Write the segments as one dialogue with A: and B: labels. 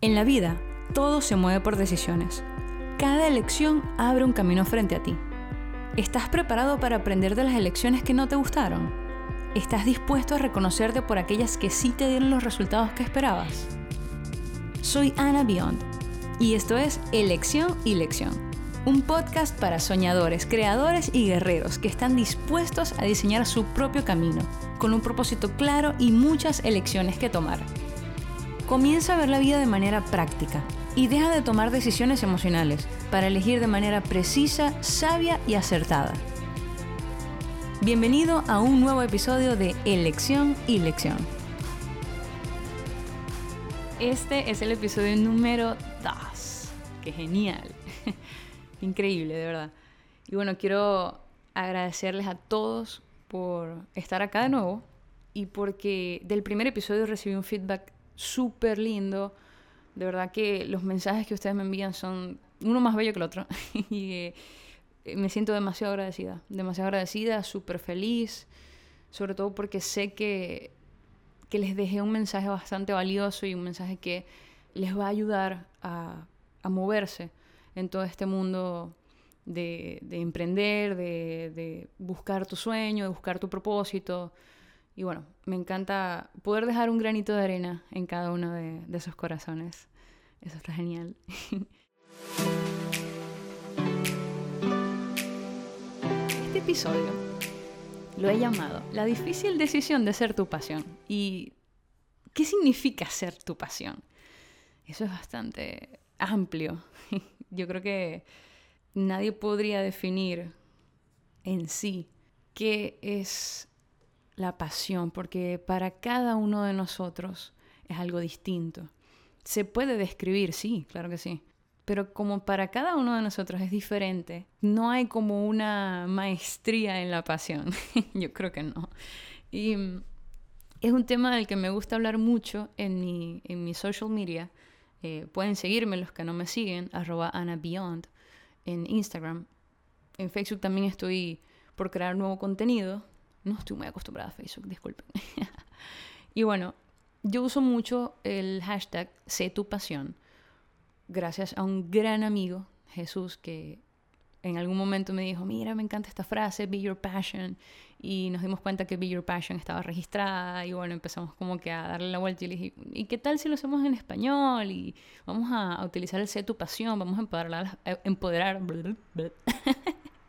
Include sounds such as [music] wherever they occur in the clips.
A: En la vida, todo se mueve por decisiones. Cada elección abre un camino frente a ti. ¿Estás preparado para aprender de las elecciones que no te gustaron? ¿Estás dispuesto a reconocerte por aquellas que sí te dieron los resultados que esperabas? Soy Ana Beyond y esto es Elección y Lección, un podcast para soñadores, creadores y guerreros que están dispuestos a diseñar su propio camino, con un propósito claro y muchas elecciones que tomar. Comienza a ver la vida de manera práctica y deja de tomar decisiones emocionales para elegir de manera precisa, sabia y acertada. Bienvenido a un nuevo episodio de Elección y Lección. Este es el episodio número 2. ¡Qué genial! [laughs] Increíble, de verdad. Y bueno, quiero agradecerles a todos por estar acá de nuevo y porque del primer episodio recibí un feedback súper lindo. De verdad que los mensajes que ustedes me envían son uno más bello que el otro. [laughs] y eh, me siento demasiado agradecida, demasiado agradecida, súper feliz, sobre todo porque sé que, que les dejé un mensaje bastante valioso y un mensaje que les va a ayudar a, a moverse en todo este mundo de, de emprender, de, de buscar tu sueño, de buscar tu propósito, y bueno, me encanta poder dejar un granito de arena en cada uno de, esos corazones. Eso está genial. [laughs] Este episodio lo he llamado La difícil decisión de ser tu pasión. ¿Y qué significa ser tu pasión? Eso es bastante amplio. [laughs] Yo creo que nadie podría definir en sí qué es la pasión, porque para cada uno de nosotros es algo distinto. Se puede describir, sí, claro que sí, pero como para cada uno de nosotros es diferente, no hay como una maestría en la pasión. [laughs] Yo creo que no. Y mm, es un tema del que me gusta hablar mucho en mi, en mi social media. Eh, pueden seguirme los que no me siguen, arroba AnaBeyond en Instagram. En Facebook también estoy por crear nuevo contenido. No estoy muy acostumbrada a Facebook, disculpen. [laughs] y bueno, yo uso mucho el hashtag sé tu pasión, gracias a un gran amigo, Jesús, que en algún momento me dijo, mira, me encanta esta frase, be your passion. Y nos dimos cuenta que be your passion estaba registrada y bueno, empezamos como que a darle la vuelta y le dije, ¿y qué tal si lo hacemos en español? Y vamos a, utilizar el sé tu pasión, vamos a empoderar, empoderar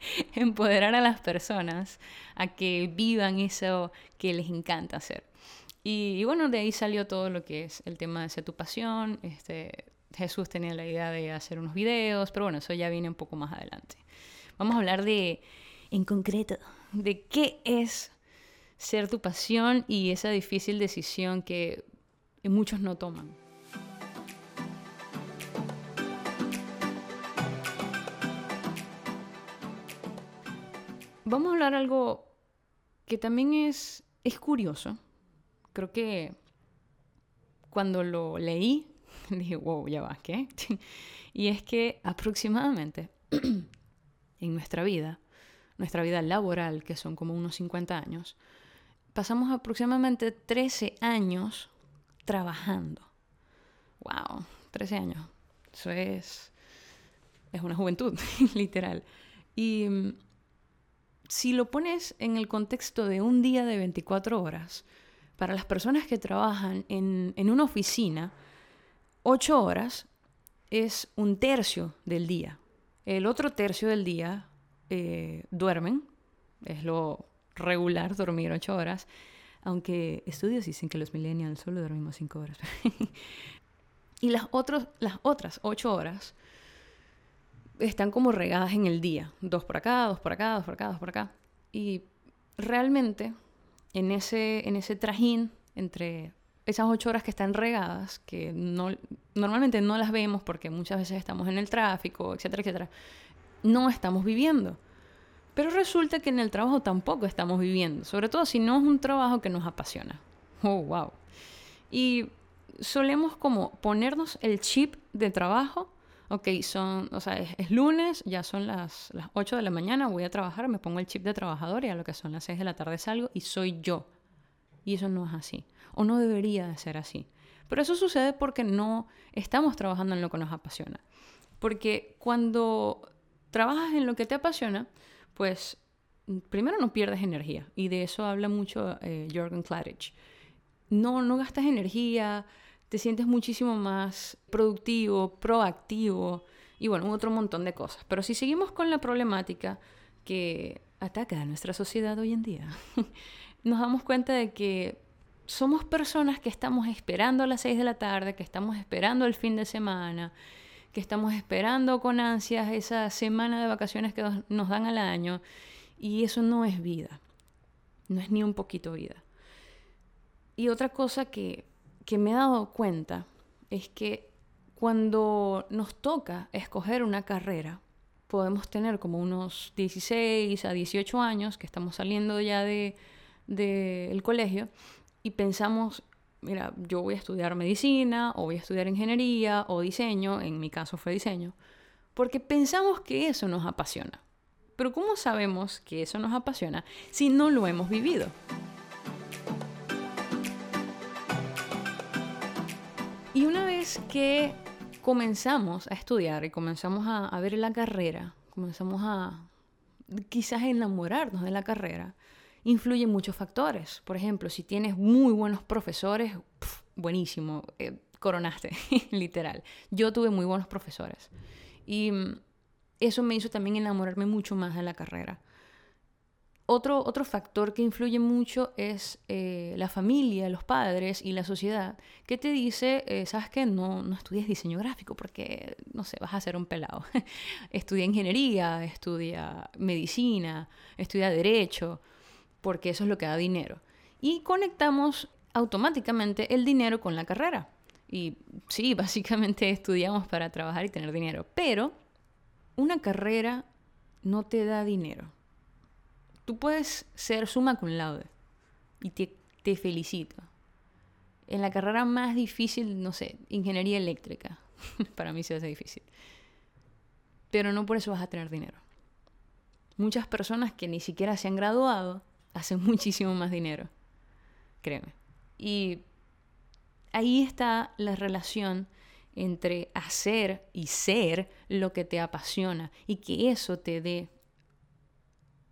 A: [laughs] empoderar a las personas a que vivan eso que les encanta hacer. Y, bueno, de ahí salió todo lo que es el tema de ser tu pasión. Este, Jesús tenía la idea de hacer unos videos, pero bueno, eso ya viene un poco más adelante. Vamos a hablar de, en concreto, de qué es ser tu pasión y esa difícil decisión que muchos no toman. Vamos a hablar algo que también es, es curioso. Creo que cuando lo leí, [laughs] dije, wow, ya va, ¿qué? [laughs] y es que aproximadamente [clears throat] en nuestra vida, nuestra vida laboral, que son como unos 50 años, pasamos aproximadamente 13 años trabajando. Wow, 13 años. Eso es, es una juventud, [laughs] literal. Y si lo pones en el contexto de un día de 24 horas, para las personas que trabajan en, una oficina, 8 horas es un tercio del día. El otro tercio del día eh, duermen, es lo regular dormir 8 horas, aunque estudios dicen que los millennials solo dormimos 5 horas. [laughs] y las, las otras 8 horas están como regadas en el día, dos por acá, dos por acá, dos por acá, dos por acá. Y realmente en ese, en ese trajín entre esas ocho horas que están regadas, que no, normalmente no las vemos porque muchas veces estamos en el tráfico, etcétera, etcétera, no estamos viviendo. Pero resulta que en el trabajo tampoco estamos viviendo, sobre todo si no es un trabajo que nos apasiona. Oh, wow. Y solemos como ponernos el chip de trabajo ok, son, o sea, es, lunes, ya son las, las 8 de la mañana, voy a trabajar, me pongo el chip de trabajador y a lo que son las 6 de la tarde salgo y soy yo. Y eso no es así, o no debería de ser así. Pero eso sucede porque no estamos trabajando en lo que nos apasiona. Porque cuando trabajas en lo que te apasiona, pues primero no pierdes energía. Y de eso habla mucho eh, Jorgen Klarich. No, no gastas energía, te sientes muchísimo más productivo, proactivo y bueno, otro montón de cosas. Pero si seguimos con la problemática que ataca a nuestra sociedad hoy en día, [laughs] nos damos cuenta de que somos personas que estamos esperando a las 6 de la tarde, que estamos esperando el fin de semana, que estamos esperando con ansias esa semana de vacaciones que nos dan al año. Y eso no es vida. No es ni un poquito vida. Y otra cosa que, que me he dado cuenta es que cuando nos toca escoger una carrera, podemos tener como unos 16 a 18 años, que estamos saliendo ya del de, colegio, y pensamos, mira, yo voy a estudiar medicina, o voy a estudiar ingeniería, o diseño, en mi caso fue diseño, porque pensamos que eso nos apasiona. Pero ¿cómo sabemos que eso nos apasiona si no lo hemos vivido? Y una vez que comenzamos a estudiar y comenzamos a, ver la carrera, comenzamos a quizás enamorarnos de la carrera, influyen muchos factores. Por ejemplo, si tienes muy buenos profesores, buenísimo, eh, coronaste, [laughs] literal. Yo tuve muy buenos profesores. Y mm, eso me hizo también enamorarme mucho más de la carrera. Otro, otro factor que influye mucho es eh, la familia, los padres y la sociedad, que te dice, eh, sabes que no, no estudies diseño gráfico porque, no sé, vas a ser un pelado. [laughs] estudia ingeniería, estudia medicina, estudia derecho, porque eso es lo que da dinero. Y conectamos automáticamente el dinero con la carrera. Y sí, [laughs] básicamente estudiamos para trabajar y tener dinero, pero una carrera no te da dinero Tú puedes ser suma cum laude y te, te felicito. En la carrera más difícil, no sé, ingeniería eléctrica. [laughs] Para mí se hace difícil. Pero no por eso vas a tener dinero. Muchas personas que ni siquiera se han graduado hacen [laughs] muchísimo más dinero. Créeme. Y ahí está la relación entre hacer y ser lo que te apasiona y que eso te dé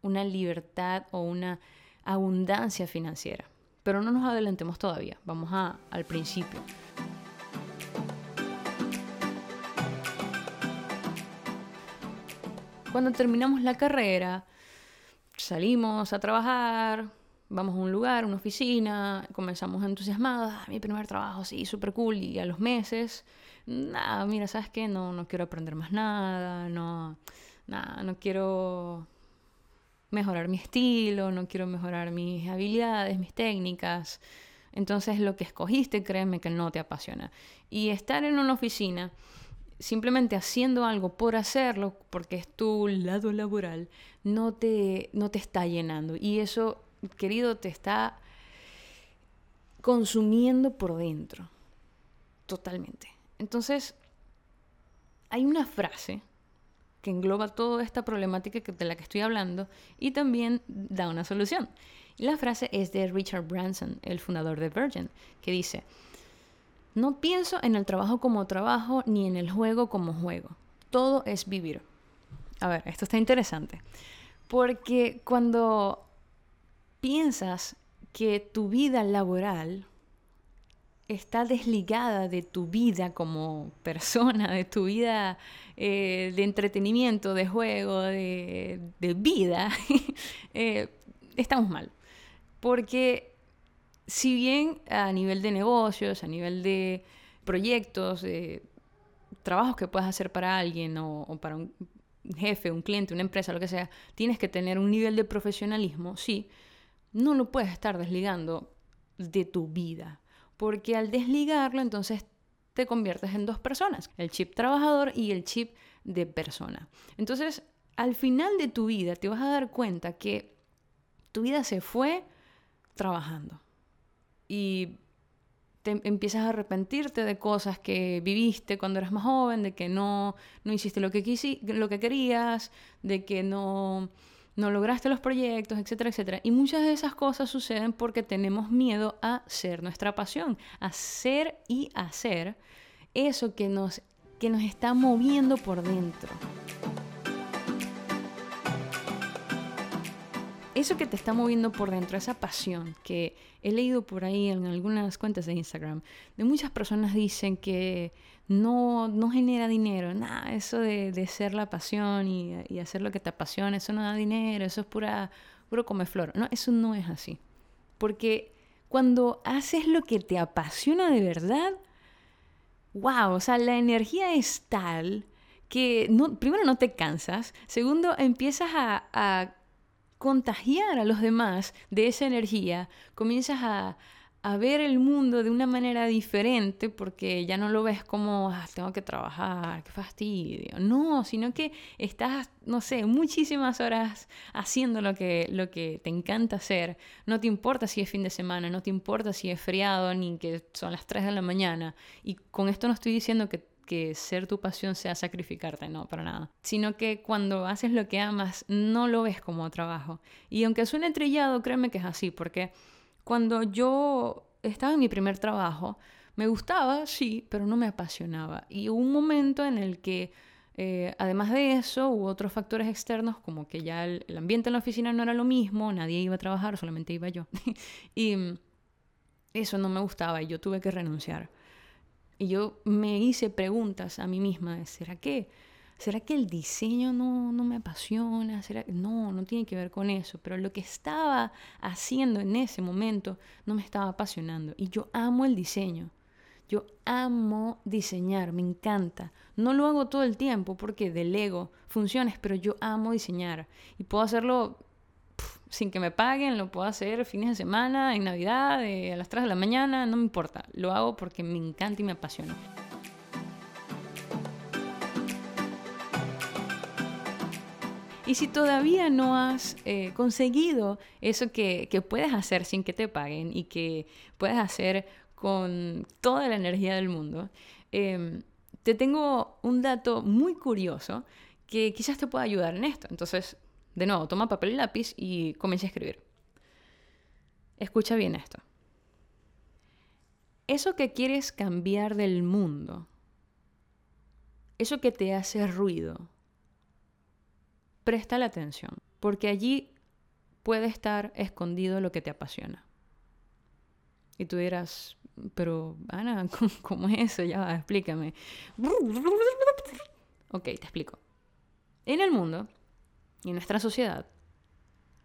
A: una libertad o una abundancia financiera. Pero no nos adelantemos todavía, vamos al principio. Cuando terminamos la carrera, salimos a trabajar, vamos a un lugar, una oficina, comenzamos entusiasmados, ah, mi primer trabajo, sí, súper cool, y a los meses, nada, mira, ¿sabes qué? No, no quiero aprender más nada, no, nada, no quiero mejorar mi estilo, no quiero mejorar mis habilidades, mis técnicas. Entonces lo que escogiste, créeme que no te apasiona. Y estar en una oficina, simplemente haciendo algo por hacerlo, porque es tu lado laboral, no te, no te está llenando. Y eso, querido, te está consumiendo por dentro. Totalmente. Entonces, hay una frase que engloba toda esta problemática de la que estoy hablando y también da una solución. la frase es de Richard Branson, el fundador de Virgin, que dice, no pienso en el trabajo como trabajo ni en el juego como juego. Todo es vivir. A ver, esto está interesante. Porque cuando piensas que tu vida laboral está desligada de tu vida como persona, de tu vida eh, de entretenimiento, de juego, de, vida, [laughs] eh, estamos mal. Porque si bien a nivel de negocios, a nivel de proyectos, de trabajos que puedas hacer para alguien o, o para un jefe, un cliente, una empresa, lo que sea, tienes que tener un nivel de profesionalismo, sí, no lo puedes estar desligando de tu vida porque al desligarlo entonces te conviertes en dos personas, el chip trabajador y el chip de persona. Entonces, al final de tu vida te vas a dar cuenta que tu vida se fue trabajando y te empiezas a arrepentirte de cosas que viviste cuando eras más joven, de que no, no hiciste lo que, lo que querías, de que no no lograste los proyectos, etcétera, etcétera. Y muchas de esas cosas suceden porque tenemos miedo a ser nuestra pasión, a ser y hacer eso que nos, que nos está moviendo por dentro. Eso que te está moviendo por dentro, esa pasión que he leído por ahí en algunas cuentas de Instagram, de muchas personas dicen que no, no genera dinero. Nada, eso de, de ser la pasión y, hacer lo que te apasiona, eso no da dinero, eso es pura, puro flor. No, eso no es así. Porque cuando haces lo que te apasiona de verdad, wow, o sea, la energía es tal que no, primero no te cansas, segundo empiezas a contagiar a los demás de esa energía, comienzas a, a ver el mundo de una manera diferente porque ya no lo ves como ah, tengo que trabajar, qué fastidio. No, sino que estás, no sé, muchísimas horas haciendo lo que, lo que te encanta hacer. No te importa si es fin de semana, no te importa si es feriado ni que son las 3 de la mañana. Y con esto no estoy diciendo que que ser tu pasión sea sacrificarte, no, para nada. Sino que cuando haces lo que amas, no lo ves como trabajo. Y aunque suene trillado, créeme que es así, porque cuando yo estaba en mi primer trabajo, me gustaba, sí, pero no me apasionaba. Y hubo un momento en el que, eh, además de eso, hubo otros factores externos, como que ya el, ambiente en la oficina no era lo mismo, nadie iba a trabajar, solamente iba yo. [laughs] y eso no me gustaba y yo tuve que renunciar. Y yo me hice preguntas a mí misma, ¿será que ¿Será que el diseño no, no me apasiona? ¿Será? No, no tiene que ver con eso. Pero lo que estaba haciendo en ese momento no me estaba apasionando. Y yo amo el diseño. Yo amo diseñar, me encanta. No lo hago todo el tiempo porque delego funciones, pero yo amo diseñar. Y puedo hacerlo sin que me paguen, lo puedo hacer fines de semana, en Navidad, a las 3 de la mañana, no me importa. Lo hago porque me encanta y me apasiona. Y si todavía no has eh, conseguido eso que, puedes hacer sin que te paguen y que puedes hacer con toda la energía del mundo, em, te tengo un dato muy curioso que quizás te pueda ayudar en esto. Entonces, de nuevo, toma papel y lápiz y comienza a escribir. Escucha bien esto. Eso que quieres cambiar del mundo, eso que te hace ruido, presta la atención, porque allí puede estar escondido lo que te apasiona. Y tú dirás, pero Ana, [laughs] ¿cómo, es eso? Ya, explícame. Ok, te explico. En el mundo y en nuestra sociedad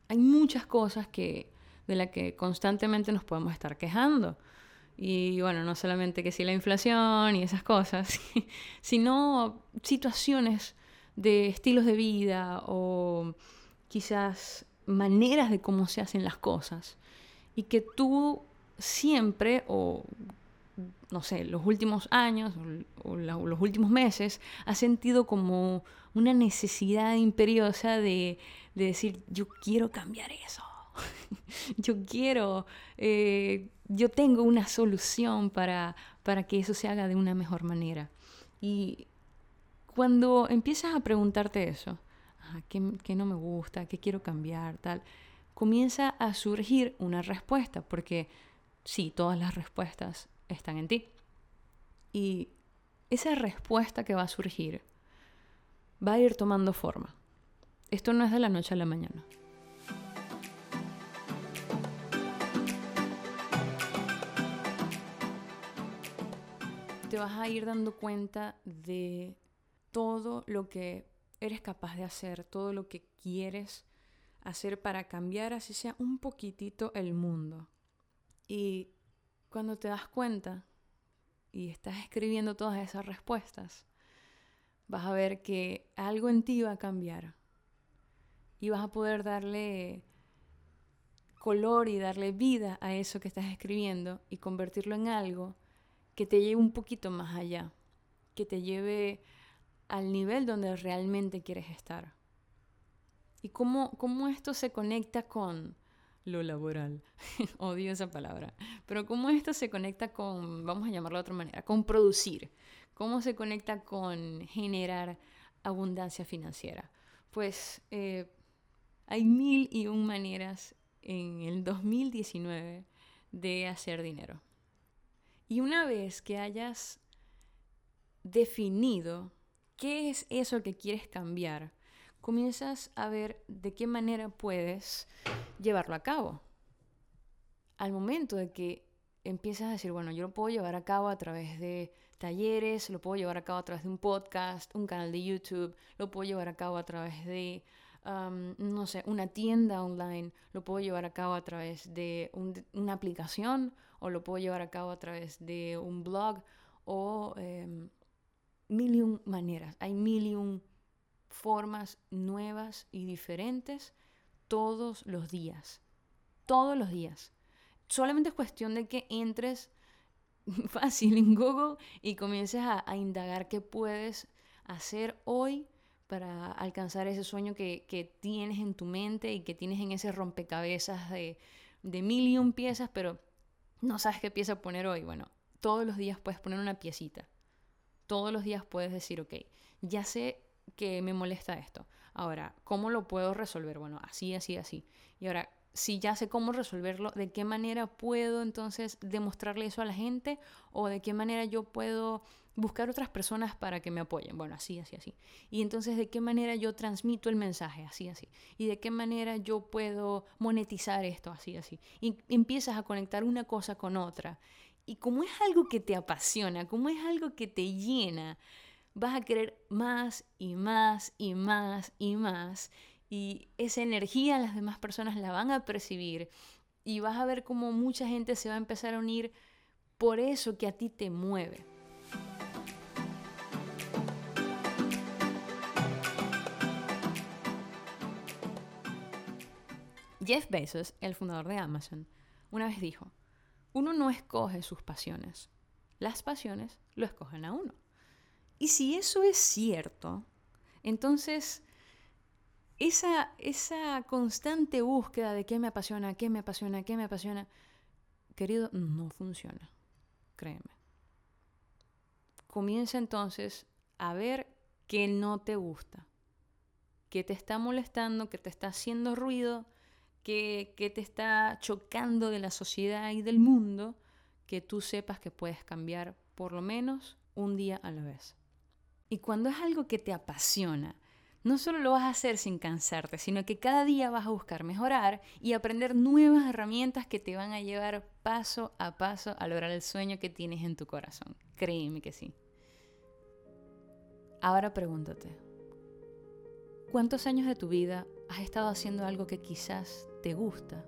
A: hay muchas cosas que, de las que constantemente nos podemos estar quejando. Y bueno, no solamente que si la inflación y esas cosas, [laughs] sino situaciones de estilos de vida o quizás maneras de cómo se hacen las cosas y que tú siempre o no sé, los últimos años o, los últimos meses has sentido como una necesidad imperiosa de, decir, yo quiero cambiar eso, [laughs] yo quiero, eh, yo tengo una solución para, para que eso se haga de una mejor manera. Y cuando empiezas a preguntarte eso, ¿qué, no me gusta? ¿Qué quiero cambiar? Tal, comienza a surgir una respuesta, porque sí, todas las respuestas están en ti. Y esa respuesta que va a surgir va a ir tomando forma. Esto no es de la noche a la mañana. Te vas a ir dando cuenta de todo lo que eres capaz de hacer, todo lo que quieres hacer para cambiar, así sea un poquitito, el mundo. Y cuando te das cuenta y estás escribiendo todas esas respuestas, vas a ver que algo en ti va a cambiar y vas a poder darle color y darle vida a eso que estás escribiendo y convertirlo en algo que te lleve un poquito más allá, que te lleve al nivel donde realmente quieres estar. Y cómo, cómo esto se conecta con lo laboral. [laughs] Odio esa palabra. Pero cómo esto se conecta con, vamos a llamarlo de otra manera, con producir. Cómo se conecta con generar abundancia financiera. Pues eh, Hay mil y un maneras en el 2019 de hacer dinero. Y una vez que hayas definido qué es eso que quieres cambiar, comienzas a ver de qué manera puedes llevarlo a cabo. Al momento de que empiezas a decir, bueno, yo lo puedo llevar a cabo a través de talleres, lo puedo llevar a cabo a través de un podcast, un canal de YouTube, lo puedo llevar a cabo a través de, no sé, una tienda online, lo puedo llevar a cabo a través de una aplicación o lo puedo llevar a cabo a través de un blog o em, mil y maneras. Hay mil y formas nuevas y diferentes todos los días. Todos los días. Solamente es cuestión de que entres [laughs] fácil en Google y comiences a, indagar qué puedes hacer hoy para alcanzar ese sueño que, tienes en tu mente y que tienes en ese rompecabezas de, de mil y un piezas, pero no sabes qué pieza poner hoy. Bueno, todos los días puedes poner una piecita. Todos los días puedes decir, ok, ya sé que me molesta esto. Ahora, ¿cómo lo puedo resolver? Bueno, así, así, así. Y ahora, si ya sé cómo resolverlo, ¿de qué manera puedo entonces demostrarle eso a la gente? ¿O de qué manera yo puedo buscar otras personas para que me apoyen? Bueno, así, así, así. Y entonces, ¿de qué manera yo transmito el mensaje? Así, así. ¿Y de qué manera yo puedo monetizar esto? Así, así. Y empiezas a conectar una cosa con otra. Y como es algo que te apasiona, como es algo que te llena, vas a querer más y más y más y más y esa energía las demás personas la van a percibir y vas a ver cómo mucha gente se va a empezar a unir por eso que a ti te mueve. Jeff Bezos, el fundador de Amazon, una vez dijo, uno no escoge sus pasiones, las pasiones lo escogen a uno. Y si eso es cierto, entonces esa, esa constante búsqueda de qué me apasiona, qué me apasiona, qué me apasiona, querido, no funciona, créeme. Comienza entonces a ver qué no te gusta, qué te está molestando, qué te está haciendo ruido, qué, qué te está chocando de la sociedad y del mundo, que tú sepas que puedes cambiar por lo menos un día a la vez. Y cuando es algo que te apasiona, no solo lo vas a hacer sin cansarte, sino que cada día vas a buscar mejorar y aprender nuevas herramientas que te van a llevar paso a paso a lograr el sueño que tienes en tu corazón. Créeme que sí. Ahora pregúntate, ¿cuántos años de tu vida has estado haciendo algo que quizás te gusta,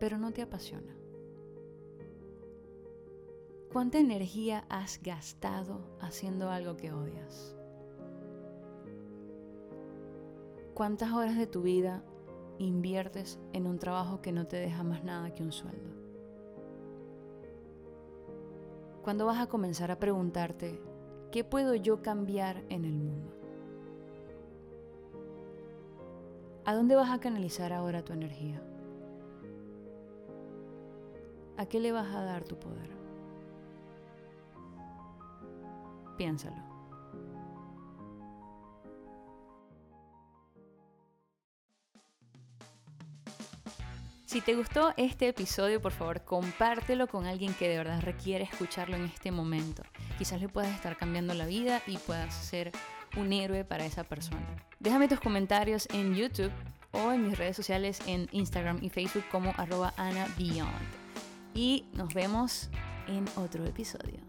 A: pero no te apasiona? ¿Cuánta energía has gastado haciendo algo que odias? ¿Cuántas horas de tu vida inviertes en un trabajo que no te deja más nada que un sueldo? ¿Cuándo vas a comenzar a preguntarte, ¿qué puedo yo cambiar en el mundo? ¿A dónde vas a canalizar ahora tu energía? ¿A qué le vas a dar tu poder? Piénsalo. Si te gustó este episodio, por favor, compártelo con alguien que de verdad requiere escucharlo en este momento. Quizás le puedas estar cambiando la vida y puedas ser un héroe para esa persona. Déjame tus comentarios en YouTube o en mis redes sociales en Instagram y Facebook como arroba AnaBeyond. Y nos vemos en otro episodio.